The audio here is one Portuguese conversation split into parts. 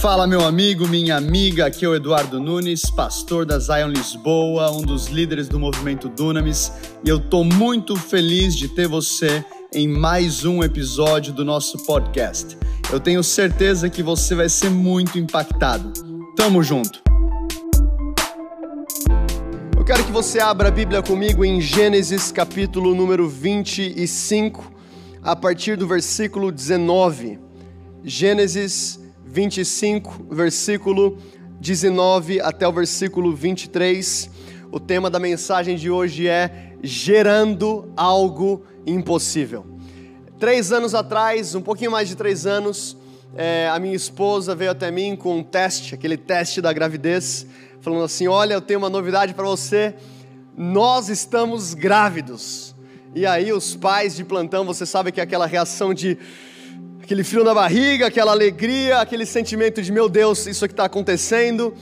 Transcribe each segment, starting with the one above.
Fala, meu amigo, minha amiga. Aqui é o Eduardo Nunes, pastor da Zion Lisboa, um dos líderes do movimento Dunamis, e eu tô muito feliz de ter você em mais um episódio do nosso podcast. Eu tenho certeza que você vai ser muito impactado. Tamo junto. Quero que você abra a Bíblia comigo em Gênesis capítulo número 25, a partir do versículo 19. Gênesis 25, versículo 19 até o versículo 23. O tema da mensagem de hoje é Gerando Algo Impossível. Três anos atrás, um pouquinho mais de três anos, é, a minha esposa veio até mim com um teste, aquele teste da gravidez, falando assim: Olha, eu tenho uma novidade para você, nós estamos grávidos. E aí, os pais de plantão, você sabe que é aquela reação de aquele frio na barriga, aquela alegria, aquele sentimento de meu Deus, isso aqui está acontecendo.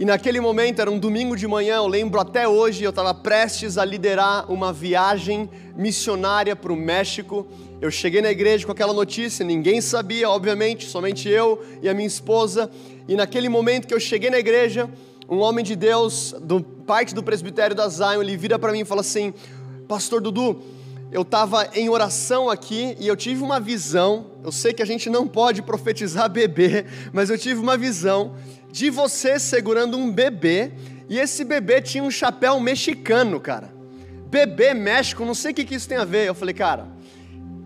E naquele momento, era um domingo de manhã, eu lembro até hoje, eu estava prestes a liderar uma viagem missionária para o México. Eu cheguei na igreja com aquela notícia, ninguém sabia, obviamente, somente eu e a minha esposa. E naquele momento que eu cheguei na igreja, um homem de Deus, do parte do presbitério da Zion, ele vira para mim e fala assim: Pastor Dudu, eu estava em oração aqui e eu tive uma visão. Eu sei que a gente não pode profetizar bebê, mas eu tive uma visão de você segurando um bebê e esse bebê tinha um chapéu mexicano, cara. Bebê México, não sei o que, que isso tem a ver. Eu falei, cara,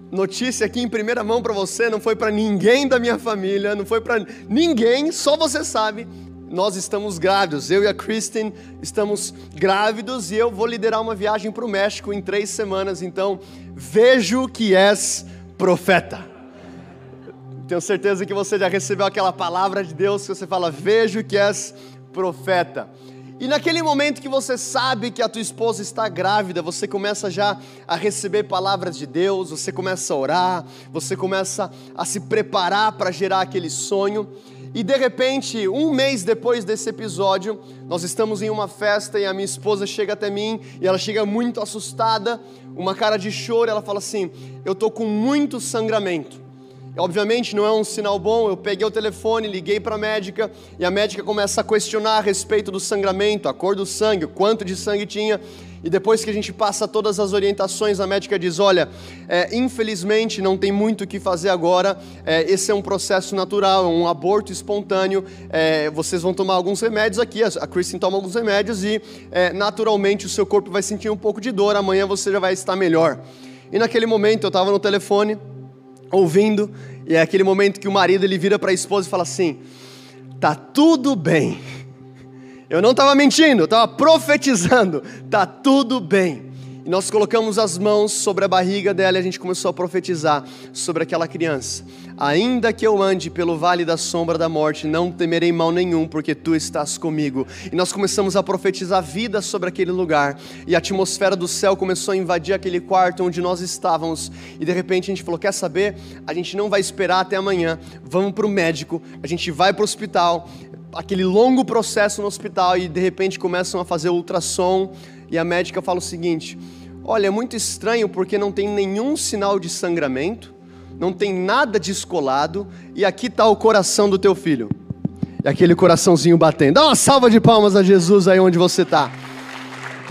notícia aqui em primeira mão para você, não foi para ninguém da minha família, não foi para ninguém, só você sabe nós estamos grávidos. Eu e a Kristen estamos grávidos e eu vou liderar uma viagem para o México em três semanas. Então, vejo que és profeta. Tenho certeza que você já recebeu aquela palavra de Deus que você fala: Vejo que és profeta. E naquele momento que você sabe que a tua esposa está grávida, você começa já a receber palavras de Deus, você começa a orar, você começa a se preparar para gerar aquele sonho. E de repente, um mês depois desse episódio, nós estamos em uma festa e a minha esposa chega até mim e ela chega muito assustada, uma cara de choro, ela fala assim: "Eu tô com muito sangramento". Obviamente não é um sinal bom. Eu peguei o telefone, liguei para a médica e a médica começa a questionar a respeito do sangramento, a cor do sangue, o quanto de sangue tinha. E depois que a gente passa todas as orientações, a médica diz: Olha, é, infelizmente não tem muito o que fazer agora. É, esse é um processo natural, é um aborto espontâneo. É, vocês vão tomar alguns remédios aqui. A Kristen toma alguns remédios e é, naturalmente o seu corpo vai sentir um pouco de dor. Amanhã você já vai estar melhor. E naquele momento eu estava no telefone ouvindo, e é aquele momento que o marido ele vira para a esposa e fala assim: "Tá tudo bem". Eu não estava mentindo, eu estava profetizando. Tá tudo bem. E nós colocamos as mãos sobre a barriga dela e a gente começou a profetizar sobre aquela criança. Ainda que eu ande pelo vale da sombra da morte, não temerei mal nenhum, porque tu estás comigo. E nós começamos a profetizar vida sobre aquele lugar. E a atmosfera do céu começou a invadir aquele quarto onde nós estávamos. E de repente a gente falou: Quer saber? A gente não vai esperar até amanhã. Vamos para o médico, a gente vai para o hospital. Aquele longo processo no hospital e de repente começam a fazer ultrassom. E a médica fala o seguinte: Olha, é muito estranho porque não tem nenhum sinal de sangramento, não tem nada descolado, e aqui está o coração do teu filho. E aquele coraçãozinho batendo. Dá uma salva de palmas a Jesus aí onde você está.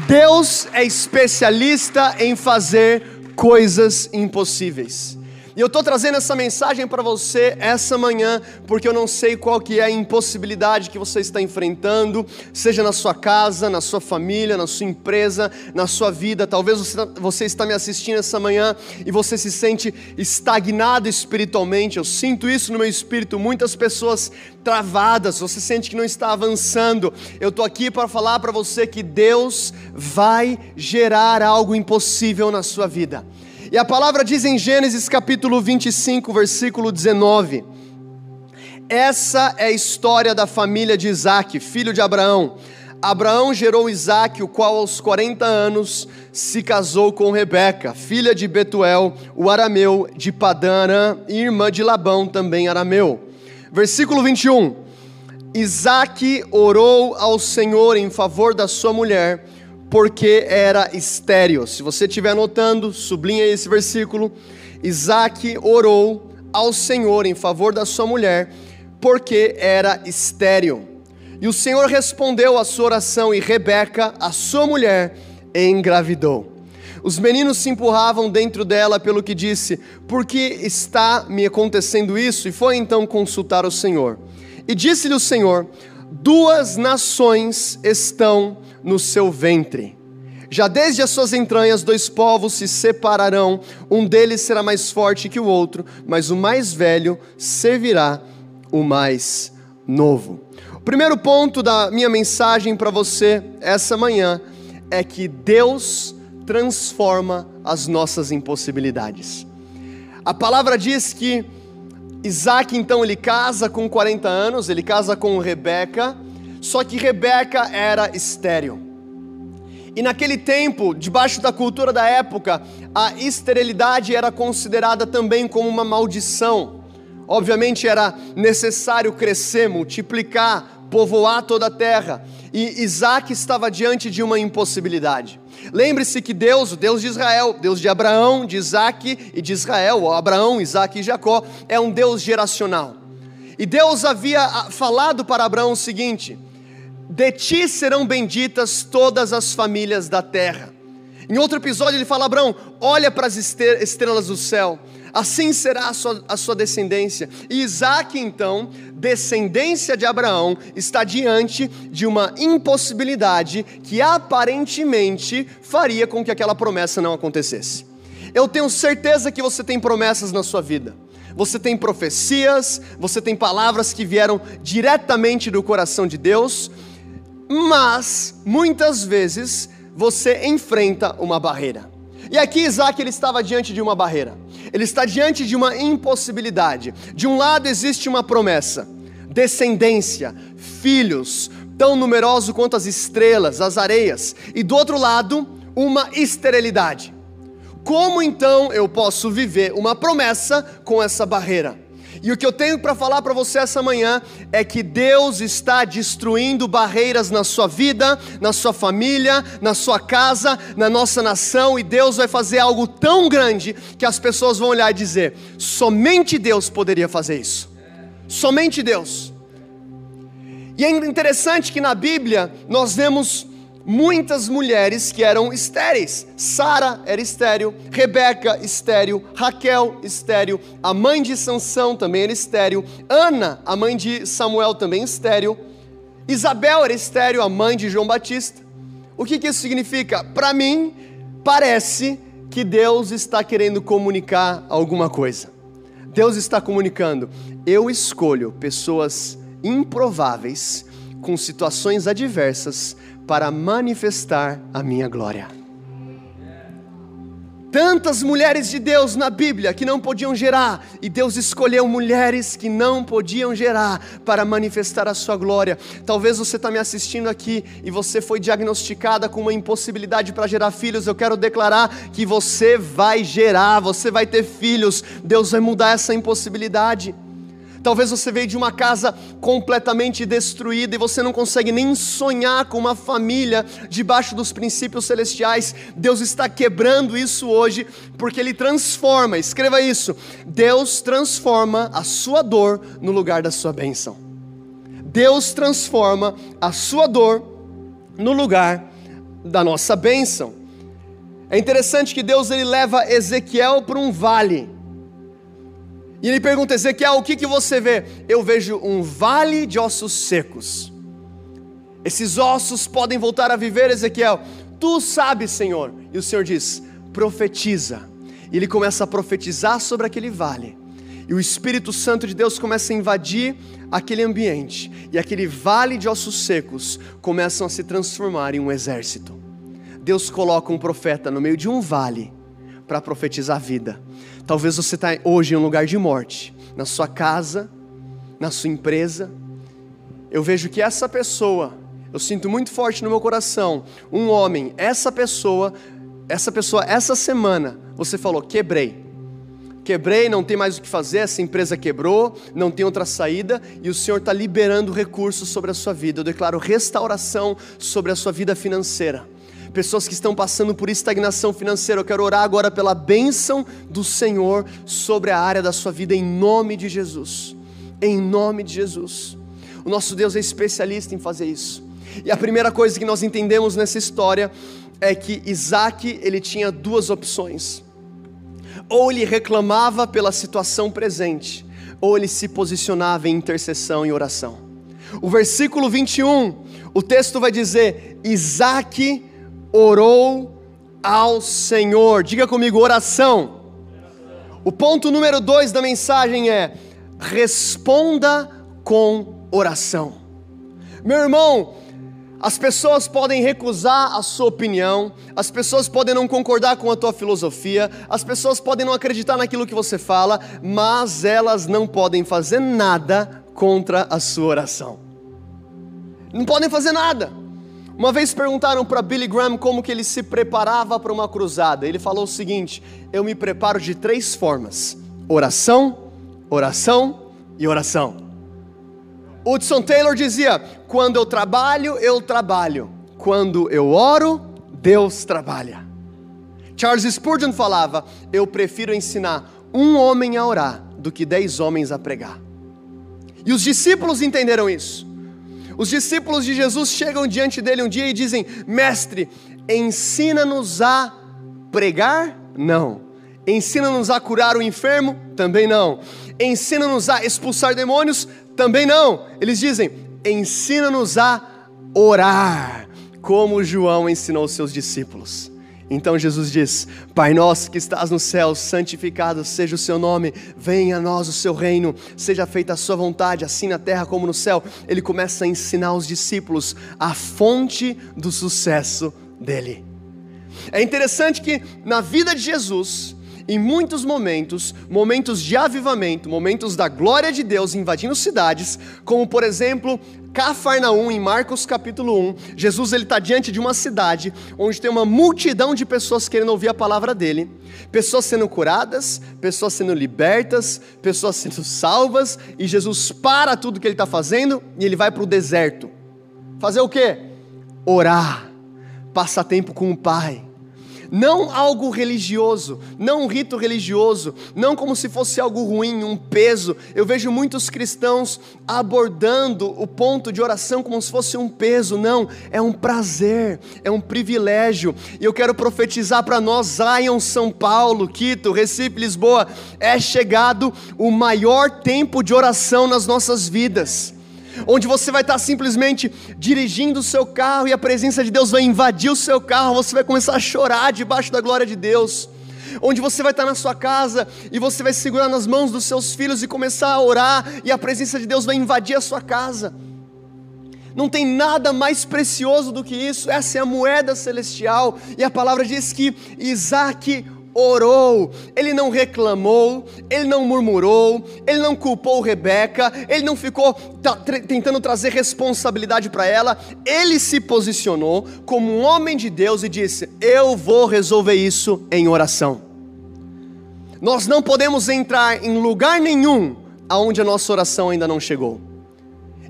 Deus é especialista em fazer coisas impossíveis. E eu estou trazendo essa mensagem para você essa manhã, porque eu não sei qual que é a impossibilidade que você está enfrentando, seja na sua casa, na sua família, na sua empresa, na sua vida. Talvez você, você está me assistindo essa manhã e você se sente estagnado espiritualmente. Eu sinto isso no meu espírito. Muitas pessoas travadas, você sente que não está avançando. Eu estou aqui para falar para você que Deus vai gerar algo impossível na sua vida. E a palavra diz em Gênesis capítulo 25, versículo 19: Essa é a história da família de Isaac, filho de Abraão. Abraão gerou Isaac, o qual aos 40 anos se casou com Rebeca, filha de Betuel, o arameu de Padana, irmã de Labão, também arameu. Versículo 21. Isaac orou ao Senhor em favor da sua mulher, porque era estéreo. Se você estiver anotando, sublinha esse versículo. Isaac orou ao Senhor em favor da sua mulher, porque era estéreo. E o Senhor respondeu à sua oração, e Rebeca, a sua mulher, engravidou. Os meninos se empurravam dentro dela pelo que disse: Por que está me acontecendo isso? E foi então consultar o Senhor. E disse-lhe o Senhor: Duas nações estão no seu ventre. Já desde as suas entranhas, dois povos se separarão, um deles será mais forte que o outro, mas o mais velho servirá o mais novo. O primeiro ponto da minha mensagem para você essa manhã é que Deus transforma as nossas impossibilidades. A palavra diz que Isaac então ele casa com 40 anos, ele casa com Rebeca, só que Rebeca era estéril. E naquele tempo, debaixo da cultura da época, a esterilidade era considerada também como uma maldição. Obviamente era necessário crescer, multiplicar, povoar toda a terra. E Isaac estava diante de uma impossibilidade. Lembre-se que Deus, o Deus de Israel, Deus de Abraão, de Isaac e de Israel, Abraão, Isaac e Jacó, é um Deus geracional. E Deus havia ah, falado para Abraão o seguinte: de ti serão benditas todas as famílias da terra. Em outro episódio ele fala: Abraão, olha para as estrelas do céu, assim será a sua, a sua descendência. E Isaac, então, descendência de Abraão, está diante de uma impossibilidade que aparentemente faria com que aquela promessa não acontecesse. Eu tenho certeza que você tem promessas na sua vida. Você tem profecias, você tem palavras que vieram diretamente do coração de Deus, mas muitas vezes você enfrenta uma barreira. E aqui Isaac ele estava diante de uma barreira. Ele está diante de uma impossibilidade. De um lado existe uma promessa, descendência, filhos, tão numeroso quanto as estrelas, as areias, e do outro lado, uma esterilidade. Como então eu posso viver uma promessa com essa barreira? E o que eu tenho para falar para você essa manhã é que Deus está destruindo barreiras na sua vida, na sua família, na sua casa, na nossa nação, e Deus vai fazer algo tão grande que as pessoas vão olhar e dizer: somente Deus poderia fazer isso. Somente Deus. E é interessante que na Bíblia nós vemos muitas mulheres que eram estéreis. Sara era estéril, Rebeca estéril, Raquel estéril, a mãe de Sansão também era estéril, Ana, a mãe de Samuel também estéril, Isabel era estéril, a mãe de João Batista. O que, que isso significa? Para mim, parece que Deus está querendo comunicar alguma coisa. Deus está comunicando: eu escolho pessoas improváveis, com situações adversas, para manifestar a minha glória. Tantas mulheres de Deus na Bíblia que não podiam gerar, e Deus escolheu mulheres que não podiam gerar para manifestar a sua glória. Talvez você está me assistindo aqui e você foi diagnosticada com uma impossibilidade para gerar filhos. Eu quero declarar que você vai gerar, você vai ter filhos. Deus vai mudar essa impossibilidade. Talvez você veio de uma casa completamente destruída e você não consegue nem sonhar com uma família debaixo dos princípios celestiais. Deus está quebrando isso hoje, porque Ele transforma, escreva isso: Deus transforma a sua dor no lugar da sua bênção. Deus transforma a sua dor no lugar da nossa bênção. É interessante que Deus ele leva Ezequiel para um vale. E ele pergunta: Ezequiel, o que, que você vê? Eu vejo um vale de ossos secos. Esses ossos podem voltar a viver, Ezequiel. Tu sabes, Senhor. E o Senhor diz: profetiza. E ele começa a profetizar sobre aquele vale. E o Espírito Santo de Deus começa a invadir aquele ambiente. E aquele vale de ossos secos começam a se transformar em um exército. Deus coloca um profeta no meio de um vale para profetizar a vida. Talvez você está hoje em um lugar de morte, na sua casa, na sua empresa. Eu vejo que essa pessoa, eu sinto muito forte no meu coração, um homem, essa pessoa, essa pessoa, essa semana, você falou: quebrei. Quebrei, não tem mais o que fazer, essa empresa quebrou, não tem outra saída, e o Senhor está liberando recursos sobre a sua vida. Eu declaro restauração sobre a sua vida financeira pessoas que estão passando por estagnação financeira. Eu quero orar agora pela bênção do Senhor sobre a área da sua vida, em nome de Jesus. Em nome de Jesus. O nosso Deus é especialista em fazer isso. E a primeira coisa que nós entendemos nessa história é que Isaac ele tinha duas opções. Ou ele reclamava pela situação presente, ou ele se posicionava em intercessão e oração. O versículo 21, o texto vai dizer: Isaac orou ao Senhor. Diga comigo, oração. O ponto número dois da mensagem é: responda com oração. Meu irmão, as pessoas podem recusar a sua opinião, as pessoas podem não concordar com a tua filosofia, as pessoas podem não acreditar naquilo que você fala, mas elas não podem fazer nada contra a sua oração. Não podem fazer nada. Uma vez perguntaram para Billy Graham como que ele se preparava para uma cruzada. Ele falou o seguinte: "Eu me preparo de três formas: oração, oração e oração." Hudson Taylor dizia: Quando eu trabalho, eu trabalho. Quando eu oro, Deus trabalha. Charles Spurgeon falava: Eu prefiro ensinar um homem a orar do que dez homens a pregar. E os discípulos entenderam isso. Os discípulos de Jesus chegam diante dele um dia e dizem: Mestre, ensina-nos a pregar? Não. Ensina-nos a curar o enfermo? Também não. Ensina-nos a expulsar demônios? Também não. Eles dizem: ensina-nos a orar, como João ensinou seus discípulos. Então Jesus diz: Pai nosso que estás no céu, santificado seja o seu nome, venha a nós o seu reino, seja feita a sua vontade, assim na terra como no céu. Ele começa a ensinar os discípulos a fonte do sucesso dele. É interessante que na vida de Jesus, em muitos momentos, momentos de avivamento, momentos da glória de Deus invadindo cidades, como por exemplo, Cafarnaum, em Marcos capítulo 1, Jesus ele está diante de uma cidade onde tem uma multidão de pessoas querendo ouvir a palavra dele, pessoas sendo curadas, pessoas sendo libertas, pessoas sendo salvas, e Jesus para tudo que ele está fazendo e ele vai para o deserto. Fazer o quê? Orar, passar tempo com o Pai não algo religioso, não um rito religioso, não como se fosse algo ruim, um peso. Eu vejo muitos cristãos abordando o ponto de oração como se fosse um peso. Não, é um prazer, é um privilégio. E eu quero profetizar para nós, Zion, São Paulo, Quito, Recife, Lisboa, é chegado o maior tempo de oração nas nossas vidas onde você vai estar simplesmente dirigindo o seu carro e a presença de Deus vai invadir o seu carro, você vai começar a chorar debaixo da glória de Deus. Onde você vai estar na sua casa e você vai segurar nas mãos dos seus filhos e começar a orar, e a presença de Deus vai invadir a sua casa. Não tem nada mais precioso do que isso, essa é a moeda celestial, e a palavra diz que Isaac orou, ele não reclamou, ele não murmurou, ele não culpou Rebeca, ele não ficou tentando trazer responsabilidade para ela, ele se posicionou como um homem de Deus e disse: Eu vou resolver isso em oração. Nós não podemos entrar em lugar nenhum aonde a nossa oração ainda não chegou.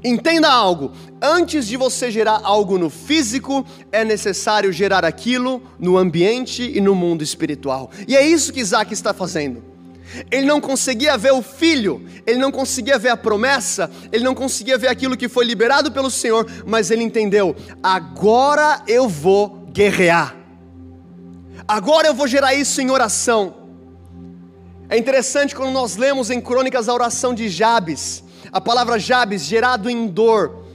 Entenda algo: antes de você gerar algo no físico, é necessário gerar aquilo no ambiente e no mundo espiritual. E é isso que Isaac está fazendo. Ele não conseguia ver o filho, ele não conseguia ver a promessa, ele não conseguia ver aquilo que foi liberado pelo Senhor, mas ele entendeu: agora eu vou guerrear, agora eu vou gerar isso em oração. É interessante quando nós lemos em Crônicas a oração de Jabes, a palavra Jabes, gerado em dor.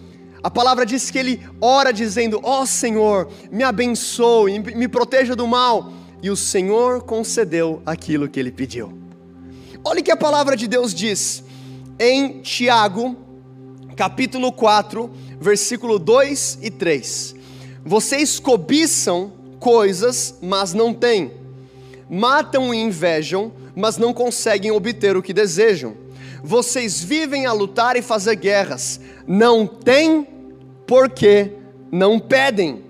A palavra diz que ele ora dizendo: Ó oh, Senhor, me abençoe, me proteja do mal. E o Senhor concedeu aquilo que ele pediu. Olha o que a palavra de Deus diz em Tiago, capítulo 4, versículo 2 e 3. Vocês cobiçam coisas, mas não têm. Matam e invejam, mas não conseguem obter o que desejam vocês vivem a lutar e fazer guerras, não têm porque não pedem.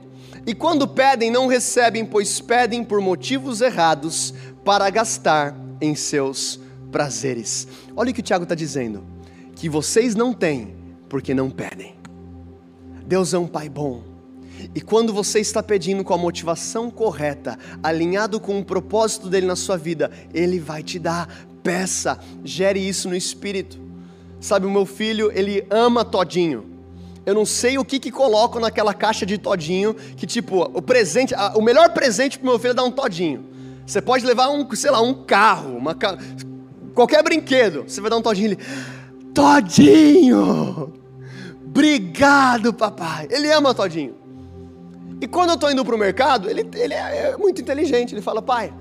E quando pedem, não recebem, pois pedem por motivos errados para gastar em seus prazeres. Olha o que o Tiago está dizendo: que vocês não têm porque não pedem. Deus é um Pai bom. E quando você está pedindo com a motivação correta, alinhado com o propósito dele na sua vida, ele vai te dar. Peça, gere isso no espírito. Sabe, o meu filho, ele ama todinho. Eu não sei o que que coloco naquela caixa de todinho, que tipo, o presente, o melhor presente pro meu filho é dar um todinho. Você pode levar um, sei lá, um carro, uma qualquer brinquedo, você vai dar um todinho ele, todinho! Obrigado, papai. Ele ama todinho. E quando eu estou indo para o mercado, ele, ele é, é muito inteligente. Ele fala, pai,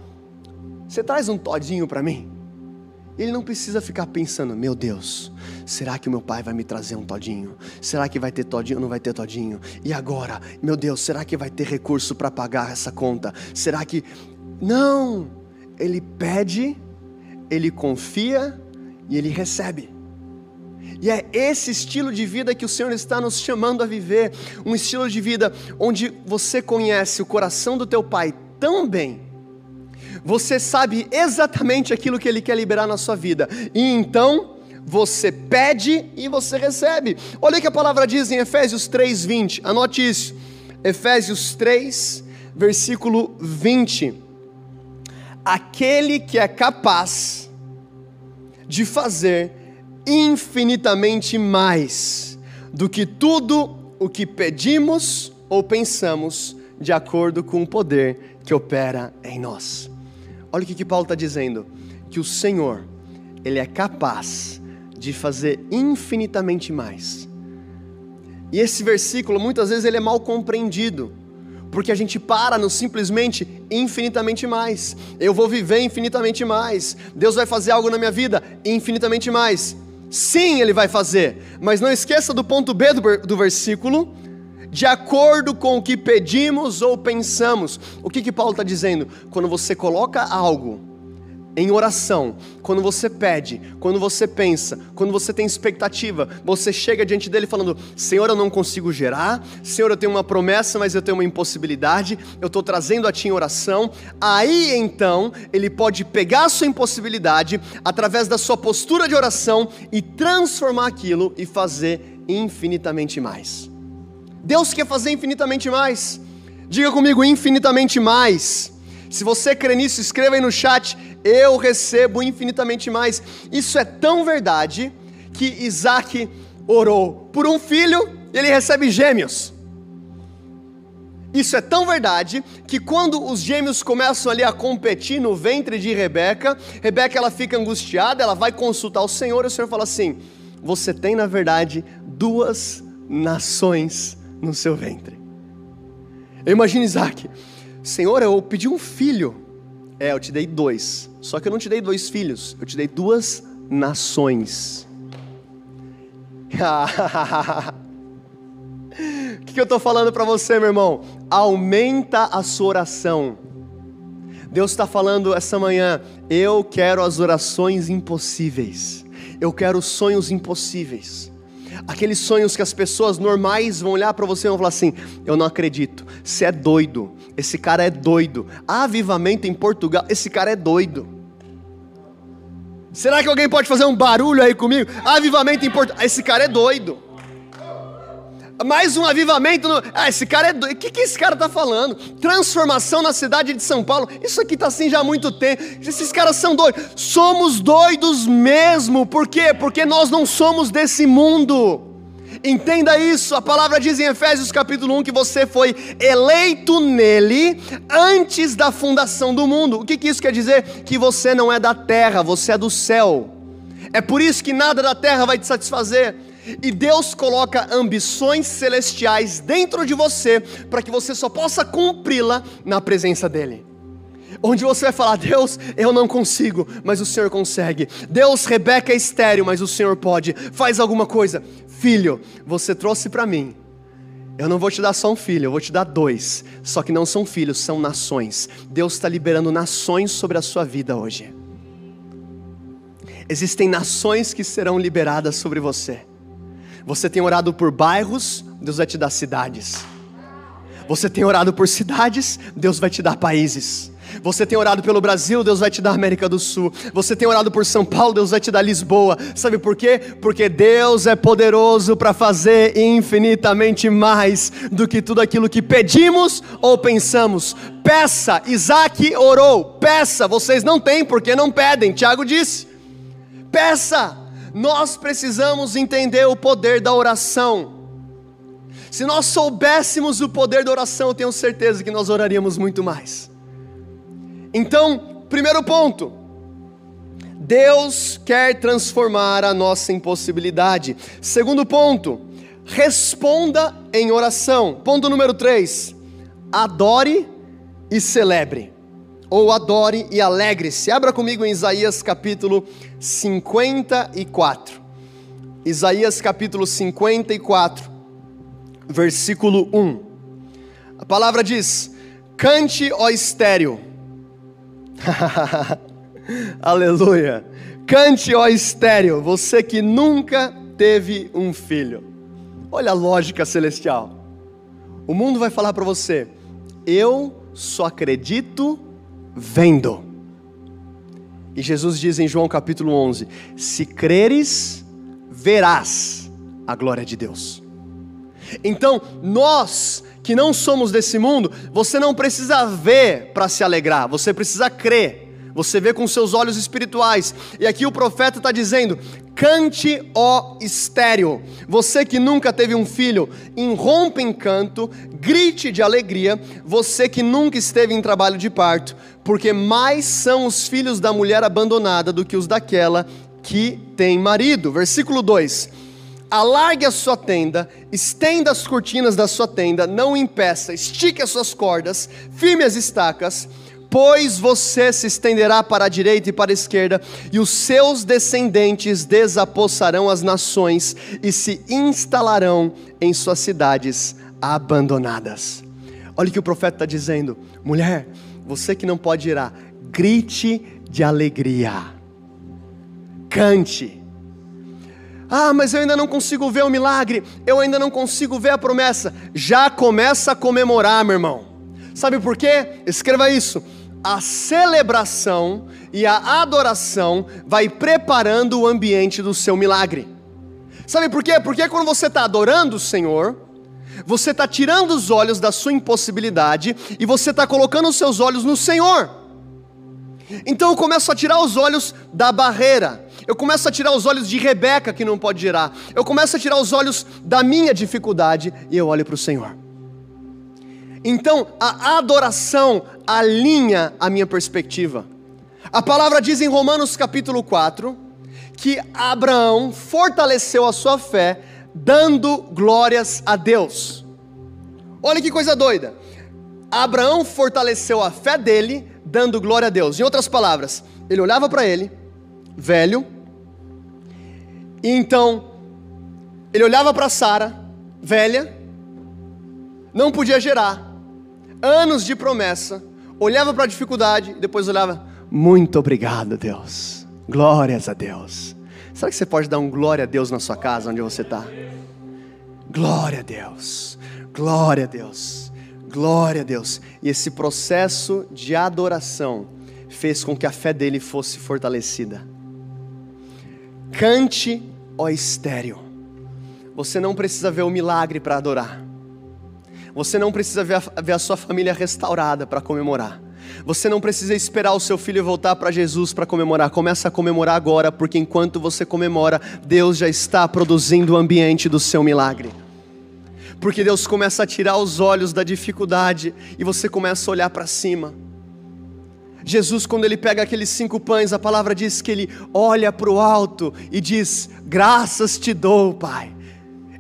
você traz um todinho para mim? Ele não precisa ficar pensando, meu Deus, será que o meu pai vai me trazer um todinho? Será que vai ter todinho ou não vai ter todinho? E agora, meu Deus, será que vai ter recurso para pagar essa conta? Será que. Não! Ele pede, ele confia e ele recebe. E é esse estilo de vida que o Senhor está nos chamando a viver, um estilo de vida onde você conhece o coração do teu pai tão bem, você sabe exatamente aquilo que ele quer liberar na sua vida, e então você pede e você recebe. Olha o que a palavra diz em Efésios 3:20. Anote isso. Efésios 3, versículo 20. Aquele que é capaz de fazer infinitamente mais do que tudo o que pedimos ou pensamos, de acordo com o poder que opera em nós. Olha o que, que Paulo está dizendo: que o Senhor, Ele é capaz de fazer infinitamente mais. E esse versículo, muitas vezes, ele é mal compreendido porque a gente para no simplesmente infinitamente mais. Eu vou viver infinitamente mais. Deus vai fazer algo na minha vida infinitamente mais. Sim, ele vai fazer, mas não esqueça do ponto B do, do versículo, de acordo com o que pedimos ou pensamos. O que, que Paulo está dizendo? Quando você coloca algo em oração, quando você pede, quando você pensa, quando você tem expectativa, você chega diante dele falando: Senhor, eu não consigo gerar, Senhor, eu tenho uma promessa, mas eu tenho uma impossibilidade, eu estou trazendo a Ti em oração. Aí então, ele pode pegar a sua impossibilidade, através da sua postura de oração, e transformar aquilo e fazer infinitamente mais. Deus quer fazer infinitamente mais. Diga comigo, infinitamente mais. Se você crê nisso, escreva aí no chat eu recebo infinitamente mais. Isso é tão verdade que Isaac orou por um filho e ele recebe gêmeos. Isso é tão verdade que quando os gêmeos começam ali a competir no ventre de Rebeca, Rebeca ela fica angustiada, ela vai consultar o Senhor e o Senhor fala assim: Você tem na verdade duas nações no seu ventre. Eu imagino Isaac, Senhor, eu pedi um filho. É, eu te dei dois. Só que eu não te dei dois filhos, eu te dei duas nações. O que, que eu estou falando para você, meu irmão? Aumenta a sua oração. Deus está falando essa manhã, eu quero as orações impossíveis. Eu quero sonhos impossíveis. Aqueles sonhos que as pessoas normais vão olhar para você e vão falar assim: Eu não acredito, você é doido, esse cara é doido. Avivamento em Portugal, esse cara é doido. Será que alguém pode fazer um barulho aí comigo? Avivamento em Portugal, esse cara é doido. Mais um avivamento. No... Ah, esse cara é doido. O que, que esse cara está falando? Transformação na cidade de São Paulo. Isso aqui está assim já há muito tempo. Esses caras são doidos. Somos doidos mesmo. Por quê? Porque nós não somos desse mundo. Entenda isso, a palavra diz em Efésios capítulo 1 que você foi eleito nele antes da fundação do mundo. O que, que isso quer dizer? Que você não é da terra, você é do céu. É por isso que nada da terra vai te satisfazer. E Deus coloca ambições celestiais dentro de você para que você só possa cumpri-la na presença dEle onde você vai falar: Deus, eu não consigo, mas o Senhor consegue. Deus, Rebeca é estéreo, mas o Senhor pode. Faz alguma coisa. Filho, você trouxe para mim. Eu não vou te dar só um filho, eu vou te dar dois. Só que não são filhos, são nações. Deus está liberando nações sobre a sua vida hoje. Existem nações que serão liberadas sobre você. Você tem orado por bairros, Deus vai te dar cidades. Você tem orado por cidades, Deus vai te dar países. Você tem orado pelo Brasil, Deus vai te dar América do Sul. Você tem orado por São Paulo, Deus vai te dar Lisboa. Sabe por quê? Porque Deus é poderoso para fazer infinitamente mais do que tudo aquilo que pedimos ou pensamos. Peça, Isaac orou, peça, vocês não têm porque não pedem, Tiago disse. Peça, nós precisamos entender o poder da oração. Se nós soubéssemos o poder da oração, eu tenho certeza que nós oraríamos muito mais. Então, primeiro ponto, Deus quer transformar a nossa impossibilidade. Segundo ponto, responda em oração. Ponto número 3, adore e celebre. Ou adore e alegre-se. Abra comigo em Isaías capítulo 54. Isaías capítulo 54 versículo 1. A palavra diz: Cante, ó estéreo. Aleluia. Cante, ó estéreo, você que nunca teve um filho. Olha a lógica celestial. O mundo vai falar para você: Eu só acredito vendo. E Jesus diz em João capítulo 11: Se creres, verás a glória de Deus. Então, nós que não somos desse mundo, você não precisa ver para se alegrar, você precisa crer. Você vê com seus olhos espirituais. E aqui o profeta está dizendo: cante, ó estéreo. Você que nunca teve um filho, irrompe em canto, grite de alegria. Você que nunca esteve em trabalho de parto, porque mais são os filhos da mulher abandonada do que os daquela que tem marido. Versículo 2 alargue a sua tenda, estenda as cortinas da sua tenda, não impeça, estique as suas cordas, firme as estacas, pois você se estenderá para a direita e para a esquerda, e os seus descendentes desapossarão as nações e se instalarão em suas cidades abandonadas. Olha o que o profeta está dizendo, mulher, você que não pode ir, grite de alegria, cante, ah, mas eu ainda não consigo ver o milagre, eu ainda não consigo ver a promessa. Já começa a comemorar, meu irmão. Sabe por quê? Escreva isso. A celebração e a adoração vai preparando o ambiente do seu milagre. Sabe por quê? Porque quando você está adorando o Senhor, você está tirando os olhos da sua impossibilidade e você está colocando os seus olhos no Senhor. Então eu começo a tirar os olhos da barreira, eu começo a tirar os olhos de Rebeca que não pode gerar, eu começo a tirar os olhos da minha dificuldade e eu olho para o Senhor. Então a adoração alinha a minha perspectiva. A palavra diz em Romanos capítulo 4 que Abraão fortaleceu a sua fé dando glórias a Deus. Olha que coisa doida. Abraão fortaleceu a fé dele dando glória a Deus. Em outras palavras, ele olhava para ele, velho, e então ele olhava para Sara, velha, não podia gerar, anos de promessa, olhava para a dificuldade e depois olhava, muito obrigado, Deus, glórias a Deus. Será que você pode dar um glória a Deus na sua casa, onde você está? Glória a Deus, glória a Deus. Glória a Deus. E esse processo de adoração fez com que a fé dele fosse fortalecida. Cante, ó estéreo. Você não precisa ver o milagre para adorar. Você não precisa ver a, ver a sua família restaurada para comemorar. Você não precisa esperar o seu filho voltar para Jesus para comemorar. Começa a comemorar agora, porque enquanto você comemora, Deus já está produzindo o ambiente do seu milagre porque Deus começa a tirar os olhos da dificuldade e você começa a olhar para cima. Jesus, quando ele pega aqueles cinco pães, a palavra diz que ele olha para o alto e diz: Graças te dou, Pai.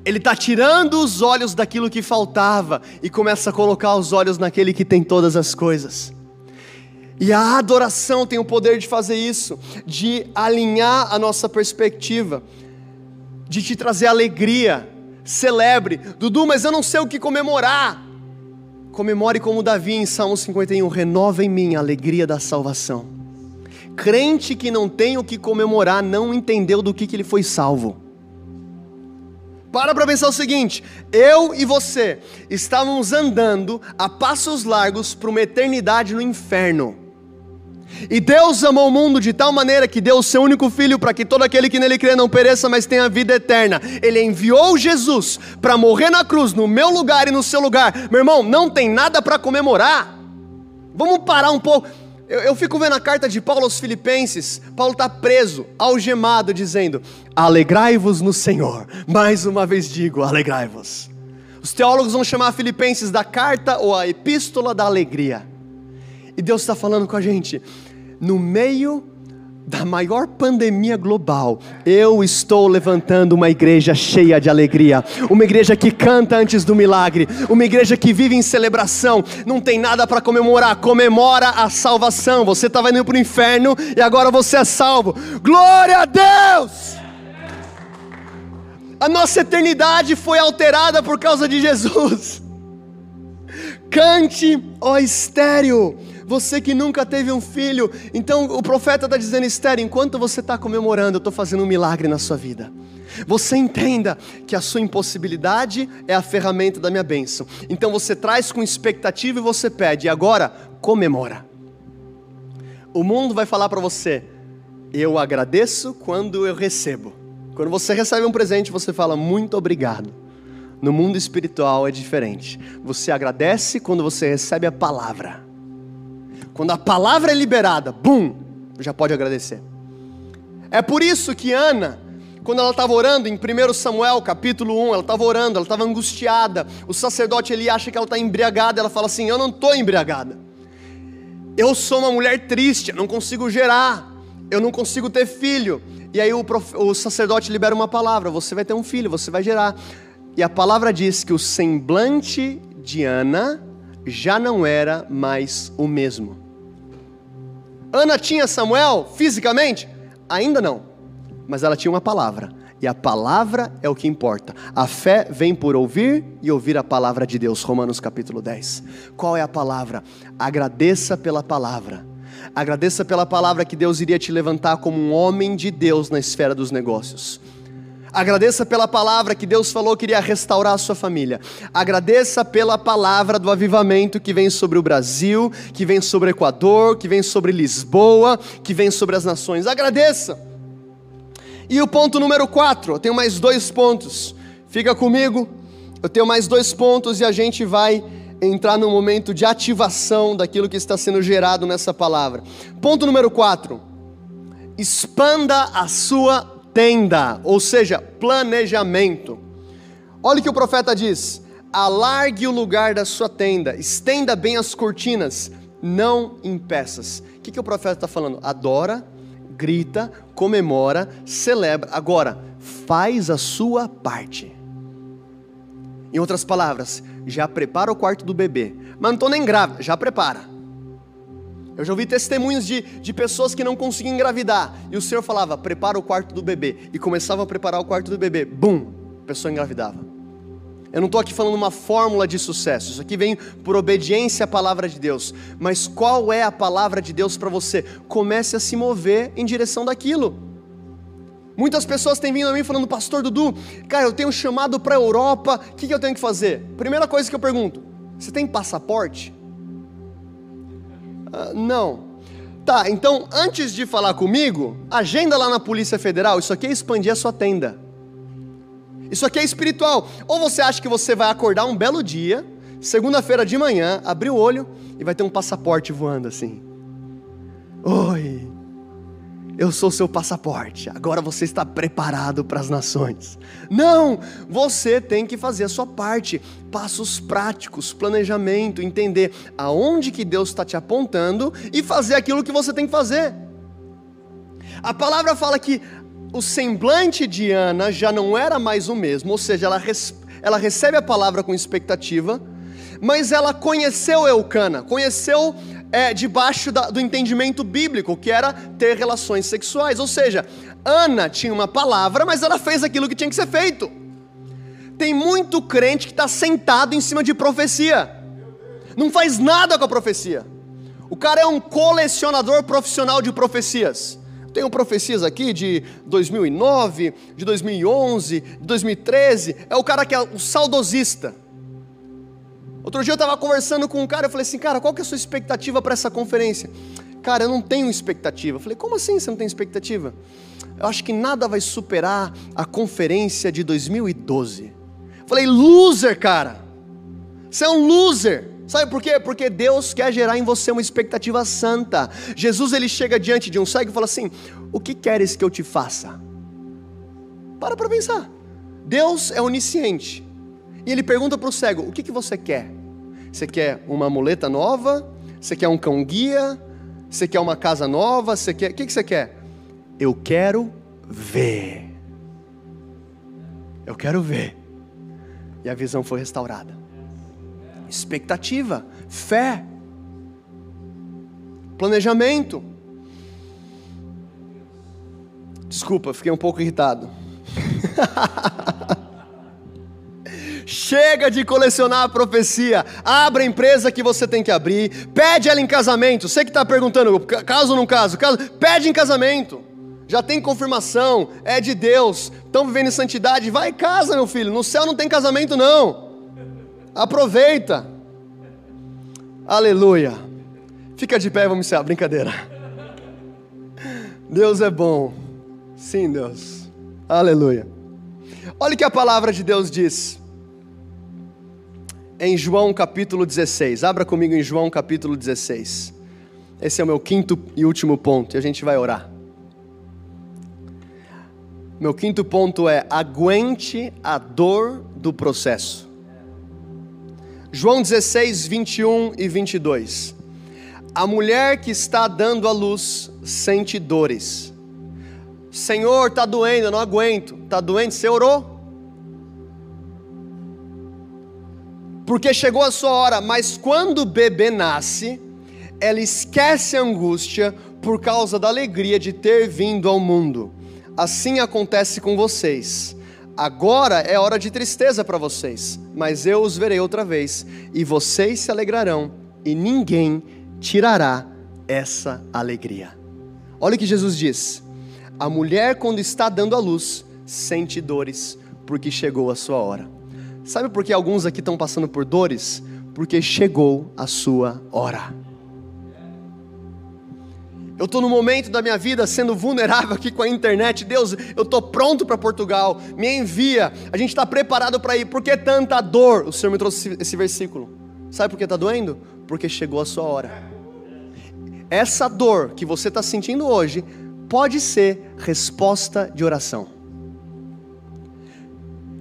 Ele está tirando os olhos daquilo que faltava e começa a colocar os olhos naquele que tem todas as coisas. E a adoração tem o poder de fazer isso, de alinhar a nossa perspectiva, de te trazer alegria, celebre. Dudu, mas eu não sei o que comemorar. Comemore como Davi em Salmo 51, renova em mim a alegria da salvação. Crente que não tem o que comemorar não entendeu do que, que ele foi salvo. Para para pensar o seguinte: eu e você estávamos andando a passos largos para uma eternidade no inferno. E Deus amou o mundo de tal maneira que deu o seu único filho para que todo aquele que nele crê não pereça, mas tenha vida eterna. Ele enviou Jesus para morrer na cruz, no meu lugar e no seu lugar. Meu irmão, não tem nada para comemorar. Vamos parar um pouco. Eu, eu, fico vendo a carta de Paulo aos Filipenses. Paulo está preso, algemado, dizendo: Alegrai-vos no Senhor. Mais uma vez digo: alegrai-vos. Os teólogos vão chamar Filipenses da carta ou a epístola da alegria. E Deus está falando com a gente, no meio da maior pandemia global, eu estou levantando uma igreja cheia de alegria, uma igreja que canta antes do milagre, uma igreja que vive em celebração, não tem nada para comemorar, comemora a salvação. Você estava indo para o inferno e agora você é salvo. Glória a Deus! A nossa eternidade foi alterada por causa de Jesus. Cante, ó estéreo, você que nunca teve um filho. Então o profeta está dizendo, estéreo, enquanto você está comemorando, eu estou fazendo um milagre na sua vida. Você entenda que a sua impossibilidade é a ferramenta da minha bênção. Então você traz com expectativa e você pede, e agora comemora. O mundo vai falar para você, eu agradeço quando eu recebo. Quando você recebe um presente, você fala muito obrigado. No mundo espiritual é diferente. Você agradece quando você recebe a palavra. Quando a palavra é liberada, bum, já pode agradecer. É por isso que Ana, quando ela estava orando em 1 Samuel capítulo 1, ela estava orando, ela estava angustiada. O sacerdote ele acha que ela está embriagada, ela fala assim: Eu não estou embriagada. Eu sou uma mulher triste, eu não consigo gerar, eu não consigo ter filho. E aí o, prof... o sacerdote libera uma palavra: você vai ter um filho, você vai gerar. E a palavra diz que o semblante de Ana já não era mais o mesmo. Ana tinha Samuel fisicamente? Ainda não, mas ela tinha uma palavra. E a palavra é o que importa. A fé vem por ouvir e ouvir a palavra de Deus. Romanos capítulo 10. Qual é a palavra? Agradeça pela palavra. Agradeça pela palavra que Deus iria te levantar como um homem de Deus na esfera dos negócios. Agradeça pela palavra que Deus falou que iria restaurar a sua família. Agradeça pela palavra do avivamento que vem sobre o Brasil, que vem sobre o Equador, que vem sobre Lisboa, que vem sobre as nações. Agradeça. E o ponto número 4, eu tenho mais dois pontos. Fica comigo, eu tenho mais dois pontos e a gente vai entrar no momento de ativação daquilo que está sendo gerado nessa palavra. Ponto número 4. Expanda a sua tenda, ou seja, planejamento. Olha o que o profeta diz: alargue o lugar da sua tenda, estenda bem as cortinas, não em peças. O que, que o profeta está falando? Adora, grita, comemora, celebra. Agora, faz a sua parte. Em outras palavras, já prepara o quarto do bebê. Mas não estou nem grávida, já prepara. Eu já ouvi testemunhos de, de pessoas que não conseguiam engravidar. E o Senhor falava, prepara o quarto do bebê. E começava a preparar o quarto do bebê. Bum! A pessoa engravidava. Eu não estou aqui falando uma fórmula de sucesso. Isso aqui vem por obediência à palavra de Deus. Mas qual é a palavra de Deus para você? Comece a se mover em direção daquilo. Muitas pessoas têm vindo a mim falando, Pastor Dudu, cara, eu tenho chamado para a Europa, o que, que eu tenho que fazer? Primeira coisa que eu pergunto: você tem passaporte? Uh, não. Tá, então antes de falar comigo, agenda lá na Polícia Federal, isso aqui é expandir a sua tenda. Isso aqui é espiritual. Ou você acha que você vai acordar um belo dia, segunda-feira de manhã, abrir o olho e vai ter um passaporte voando assim. Oi, eu sou seu passaporte, agora você está preparado para as nações. Não, você tem que fazer a sua parte, passos práticos, planejamento, entender aonde que Deus está te apontando e fazer aquilo que você tem que fazer. A palavra fala que o semblante de Ana já não era mais o mesmo, ou seja, ela, ela recebe a palavra com expectativa, mas ela conheceu Eucana, conheceu é, debaixo da, do entendimento bíblico, que era ter relações sexuais. Ou seja, Ana tinha uma palavra, mas ela fez aquilo que tinha que ser feito. Tem muito crente que está sentado em cima de profecia, não faz nada com a profecia. O cara é um colecionador profissional de profecias. Tenho profecias aqui de 2009, de 2011, de 2013. É o cara que é o saudosista. Outro dia eu estava conversando com um cara, eu falei assim, cara, qual que é a sua expectativa para essa conferência? cara, eu não tenho expectativa. Eu falei, como assim você não tem expectativa? Eu acho que nada vai superar a conferência de 2012. Eu falei, loser, cara. Você é um loser. Sabe por quê? Porque Deus quer gerar em você uma expectativa santa. Jesus ele chega diante de um cego e fala assim: O que queres que eu te faça? Para para pensar. Deus é onisciente. E ele pergunta para o cego: O que, que você quer? Você quer uma muleta nova? Você quer um cão guia? Você quer uma casa nova? Você quer? O que, que você quer? Eu quero ver. Eu quero ver. E a visão foi restaurada. Expectativa, fé, planejamento. Desculpa, fiquei um pouco irritado. Chega de colecionar a profecia. Abra a empresa que você tem que abrir. Pede ela em casamento. Você que está perguntando, caso ou não caso? caso? Pede em casamento. Já tem confirmação. É de Deus. Estão vivendo em santidade. Vai e casa, meu filho. No céu não tem casamento, não. Aproveita. Aleluia. Fica de pé, vamos encerrar. Brincadeira. Deus é bom. Sim, Deus. Aleluia. Olha o que a palavra de Deus diz. Em João capítulo 16. Abra comigo em João capítulo 16. Esse é o meu quinto e último ponto, e a gente vai orar. Meu quinto ponto é: aguente a dor do processo. João 16, 21 e 22. A mulher que está dando a luz sente dores. Senhor, está doendo, eu não aguento. Está doendo, você orou? Porque chegou a sua hora, mas quando o bebê nasce, ela esquece a angústia por causa da alegria de ter vindo ao mundo. Assim acontece com vocês. Agora é hora de tristeza para vocês, mas eu os verei outra vez, e vocês se alegrarão, e ninguém tirará essa alegria. Olha o que Jesus diz: a mulher, quando está dando a luz, sente dores, porque chegou a sua hora. Sabe por que alguns aqui estão passando por dores? Porque chegou a sua hora. Eu estou no momento da minha vida sendo vulnerável aqui com a internet. Deus, eu estou pronto para Portugal. Me envia. A gente está preparado para ir. Por que tanta dor? O Senhor me trouxe esse versículo. Sabe por que está doendo? Porque chegou a sua hora. Essa dor que você está sentindo hoje pode ser resposta de oração.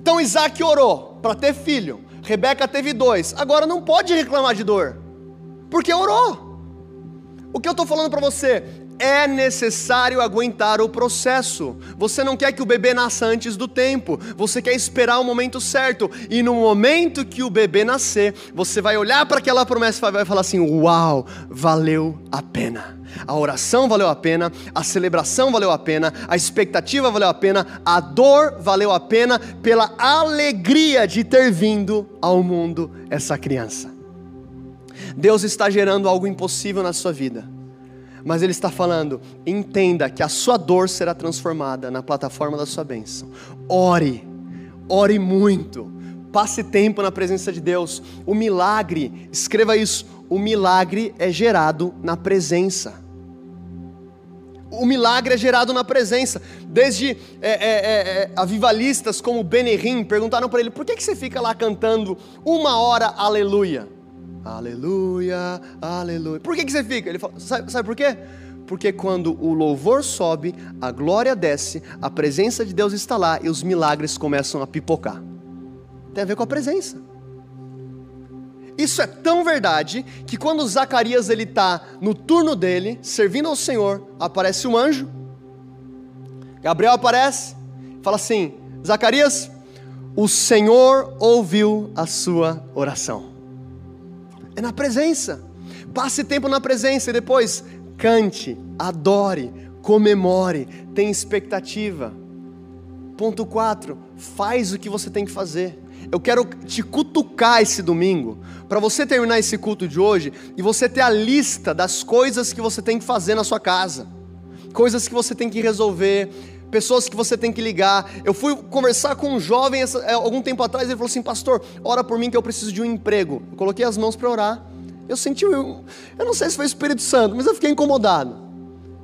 Então Isaac orou para ter filho. Rebeca teve dois. Agora não pode reclamar de dor, porque orou. O que eu estou falando para você? É necessário aguentar o processo. Você não quer que o bebê nasça antes do tempo, você quer esperar o momento certo. E no momento que o bebê nascer, você vai olhar para aquela promessa e vai falar assim: Uau, valeu a pena. A oração valeu a pena, a celebração valeu a pena, a expectativa valeu a pena, a dor valeu a pena pela alegria de ter vindo ao mundo essa criança. Deus está gerando algo impossível na sua vida. Mas Ele está falando: entenda que a sua dor será transformada na plataforma da sua bênção. Ore, ore muito, passe tempo na presença de Deus. O milagre, escreva isso: o milagre é gerado na presença. O milagre é gerado na presença. Desde é, é, é, é avivalistas como Benehim perguntaram para ele: por que, que você fica lá cantando uma hora aleluia? Aleluia, aleluia. Por que, que você fica? Ele fala, sabe, sabe por quê? Porque quando o louvor sobe, a glória desce, a presença de Deus está lá e os milagres começam a pipocar. Tem a ver com a presença. Isso é tão verdade que quando Zacarias ele está no turno dele, servindo ao Senhor, aparece um anjo. Gabriel aparece, fala assim: Zacarias, o Senhor ouviu a sua oração. É na presença. Passe tempo na presença e depois cante, adore, comemore, tenha expectativa. Ponto 4, faz o que você tem que fazer. Eu quero te cutucar esse domingo, para você terminar esse culto de hoje e você ter a lista das coisas que você tem que fazer na sua casa, coisas que você tem que resolver, pessoas que você tem que ligar. Eu fui conversar com um jovem essa, é, algum tempo atrás, ele falou assim: Pastor, ora por mim que eu preciso de um emprego. Eu coloquei as mãos para orar. Eu senti, eu, eu não sei se foi o Espírito Santo, mas eu fiquei incomodado.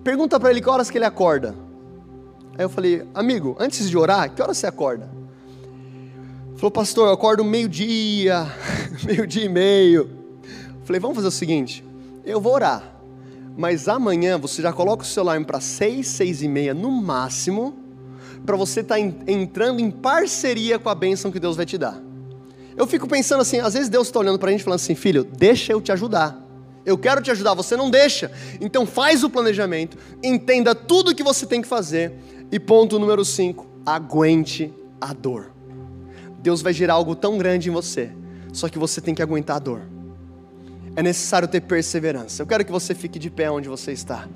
Pergunta para ele que horas que ele acorda. Aí eu falei, amigo, antes de orar, que horas você acorda? Falou, pastor, eu acordo meio-dia, meio-dia e meio. Falei, vamos fazer o seguinte: eu vou orar, mas amanhã você já coloca o celular para seis, seis e meia no máximo, para você estar tá entrando em parceria com a bênção que Deus vai te dar. Eu fico pensando assim, às vezes Deus está olhando para a gente falando assim, filho, deixa eu te ajudar. Eu quero te ajudar, você não deixa. Então faz o planejamento, entenda tudo o que você tem que fazer. E ponto número 5, aguente a dor. Deus vai gerar algo tão grande em você, só que você tem que aguentar a dor. É necessário ter perseverança. Eu quero que você fique de pé onde você está.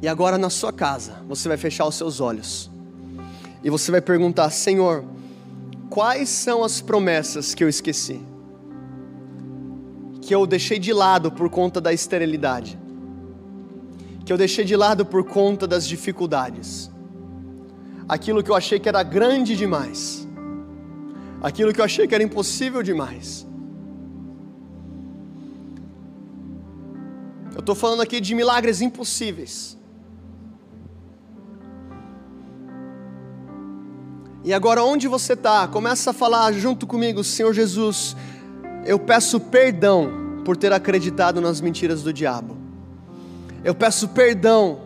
E agora na sua casa, você vai fechar os seus olhos. E você vai perguntar: Senhor, quais são as promessas que eu esqueci? Que eu deixei de lado por conta da esterilidade? Que eu deixei de lado por conta das dificuldades? Aquilo que eu achei que era grande demais aquilo que eu achei que era impossível demais. Eu estou falando aqui de milagres impossíveis. E agora, onde você está, começa a falar junto comigo, Senhor Jesus, eu peço perdão por ter acreditado nas mentiras do diabo. Eu peço perdão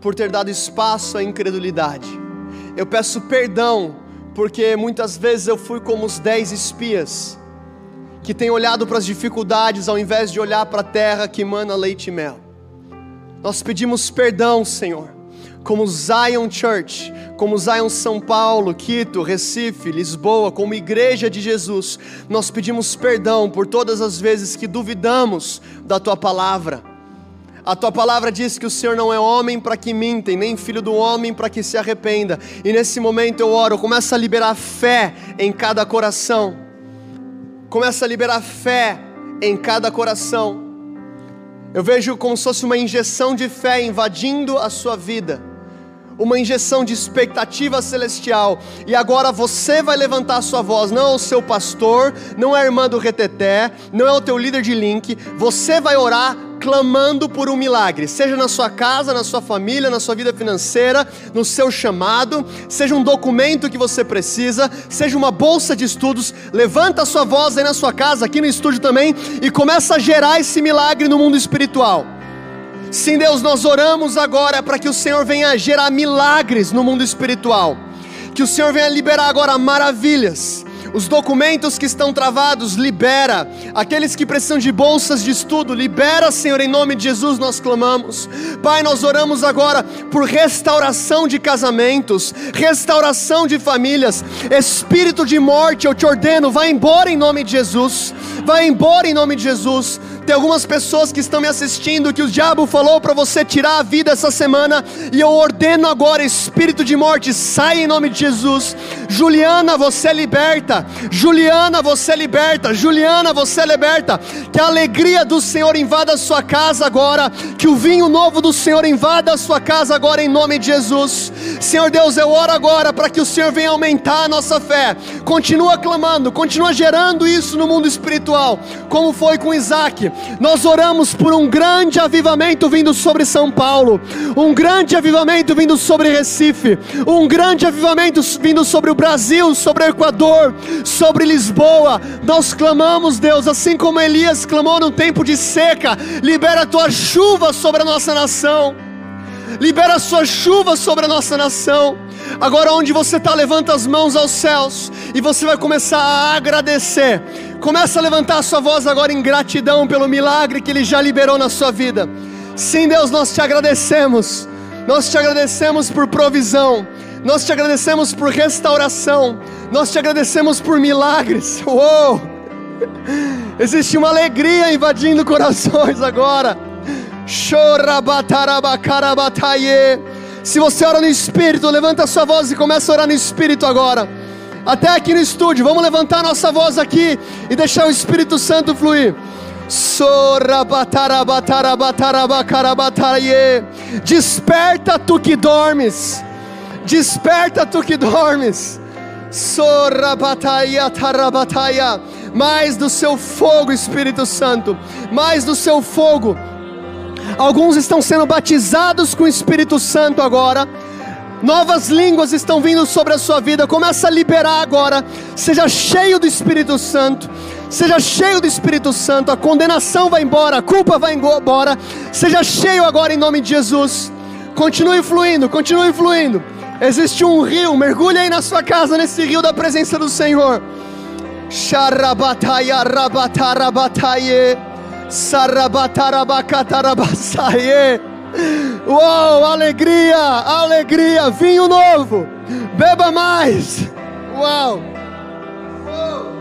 por ter dado espaço à incredulidade. Eu peço perdão porque muitas vezes eu fui como os dez espias, que têm olhado para as dificuldades ao invés de olhar para a terra que mana leite e mel. Nós pedimos perdão, Senhor, como Zion Church, como Zion São Paulo, Quito, Recife, Lisboa, como Igreja de Jesus, nós pedimos perdão por todas as vezes que duvidamos da Tua palavra a tua palavra diz que o Senhor não é homem para que mintem, nem filho do homem para que se arrependa. E nesse momento eu oro, começa a liberar fé em cada coração. Começa a liberar fé em cada coração. Eu vejo como se fosse uma injeção de fé invadindo a sua vida uma injeção de expectativa celestial, e agora você vai levantar a sua voz, não é o seu pastor, não é a irmã do reteté, não é o teu líder de link, você vai orar clamando por um milagre, seja na sua casa, na sua família, na sua vida financeira, no seu chamado, seja um documento que você precisa, seja uma bolsa de estudos, levanta a sua voz aí na sua casa, aqui no estúdio também, e começa a gerar esse milagre no mundo espiritual. Sim, Deus, nós oramos agora para que o Senhor venha gerar milagres no mundo espiritual, que o Senhor venha liberar agora maravilhas os documentos que estão travados, libera. Aqueles que precisam de bolsas de estudo, libera, Senhor, em nome de Jesus nós clamamos. Pai, nós oramos agora por restauração de casamentos, restauração de famílias. Espírito de morte, eu te ordeno, vai embora em nome de Jesus. Vai embora em nome de Jesus. Tem algumas pessoas que estão me assistindo que o diabo falou para você tirar a vida essa semana e eu ordeno agora espírito de morte, sai em nome de Jesus. Juliana, você liberta. Juliana, você liberta. Juliana, você liberta. Que a alegria do Senhor invada a sua casa agora. Que o vinho novo do Senhor invada a sua casa agora, em nome de Jesus. Senhor Deus, eu oro agora para que o Senhor venha aumentar a nossa fé. Continua clamando, continua gerando isso no mundo espiritual, como foi com Isaac. Nós oramos por um grande avivamento vindo sobre São Paulo, um grande avivamento vindo sobre Recife, um grande avivamento vindo sobre o Brasil, sobre o Equador, sobre Lisboa. Nós clamamos, Deus, assim como Elias clamou no tempo de seca: libera a tua chuva sobre a nossa nação. Libera a sua chuva sobre a nossa nação. Agora, onde você está, levanta as mãos aos céus e você vai começar a agradecer. Começa a levantar a sua voz agora em gratidão pelo milagre que Ele já liberou na sua vida. Sim, Deus, nós te agradecemos. Nós te agradecemos por provisão. Nós te agradecemos por restauração. Nós te agradecemos por milagres. Uou! Existe uma alegria invadindo corações agora. Se você ora no Espírito, levanta a sua voz e começa a orar no Espírito agora. Até aqui no estúdio, vamos levantar nossa voz aqui e deixar o Espírito Santo fluir. Desperta tu que dormes. Desperta tu que dormes. Mais do seu fogo, Espírito Santo, mais do seu fogo. Alguns estão sendo batizados com o Espírito Santo agora. Novas línguas estão vindo sobre a sua vida. Começa a liberar agora. Seja cheio do Espírito Santo. Seja cheio do Espírito Santo. A condenação vai embora, a culpa vai embora. Seja cheio agora em nome de Jesus. Continue fluindo, continue fluindo. Existe um rio, mergulhe aí na sua casa nesse rio da presença do Senhor. Sharabataya rabatarabataye. Sarabatarabacatarabaçaie. Uou, alegria, alegria, vinho novo, beba mais. Uau. Uou.